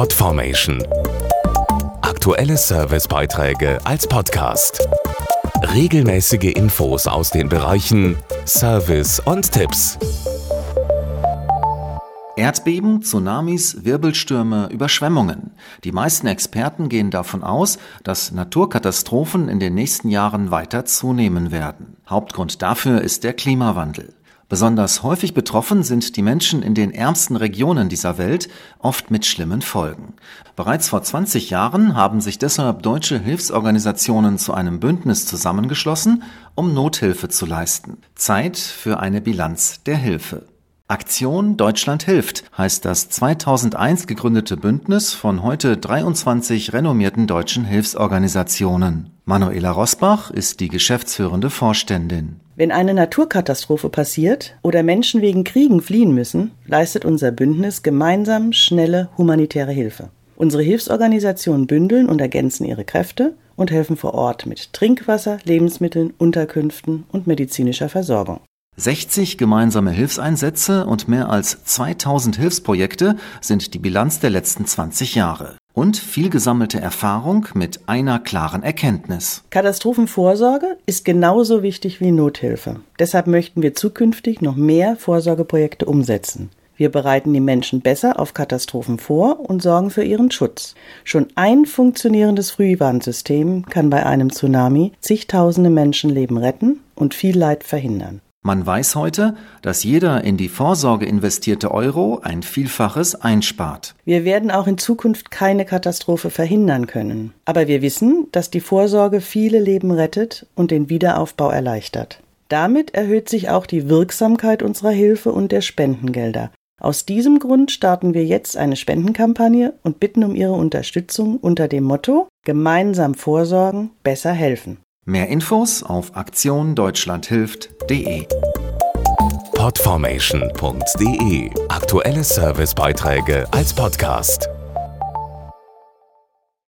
Podformation. Aktuelle Servicebeiträge als Podcast. Regelmäßige Infos aus den Bereichen Service und Tipps. Erdbeben, Tsunamis, Wirbelstürme, Überschwemmungen. Die meisten Experten gehen davon aus, dass Naturkatastrophen in den nächsten Jahren weiter zunehmen werden. Hauptgrund dafür ist der Klimawandel. Besonders häufig betroffen sind die Menschen in den ärmsten Regionen dieser Welt, oft mit schlimmen Folgen. Bereits vor 20 Jahren haben sich deshalb deutsche Hilfsorganisationen zu einem Bündnis zusammengeschlossen, um Nothilfe zu leisten. Zeit für eine Bilanz der Hilfe. Aktion Deutschland hilft heißt das 2001 gegründete Bündnis von heute 23 renommierten deutschen Hilfsorganisationen. Manuela Rosbach ist die geschäftsführende Vorständin. Wenn eine Naturkatastrophe passiert oder Menschen wegen Kriegen fliehen müssen, leistet unser Bündnis gemeinsam schnelle humanitäre Hilfe. Unsere Hilfsorganisationen bündeln und ergänzen ihre Kräfte und helfen vor Ort mit Trinkwasser, Lebensmitteln, Unterkünften und medizinischer Versorgung. 60 gemeinsame Hilfseinsätze und mehr als 2000 Hilfsprojekte sind die Bilanz der letzten 20 Jahre und viel gesammelte Erfahrung mit einer klaren Erkenntnis. Katastrophenvorsorge ist genauso wichtig wie Nothilfe. Deshalb möchten wir zukünftig noch mehr Vorsorgeprojekte umsetzen. Wir bereiten die Menschen besser auf Katastrophen vor und sorgen für ihren Schutz. Schon ein funktionierendes Frühwarnsystem kann bei einem Tsunami zigtausende Menschenleben retten und viel Leid verhindern. Man weiß heute, dass jeder in die Vorsorge investierte Euro ein Vielfaches einspart. Wir werden auch in Zukunft keine Katastrophe verhindern können. Aber wir wissen, dass die Vorsorge viele Leben rettet und den Wiederaufbau erleichtert. Damit erhöht sich auch die Wirksamkeit unserer Hilfe und der Spendengelder. Aus diesem Grund starten wir jetzt eine Spendenkampagne und bitten um Ihre Unterstützung unter dem Motto Gemeinsam vorsorgen, besser helfen. Mehr Infos auf aktiondeutschlandhilft.de. Podformation.de Aktuelle Servicebeiträge als Podcast.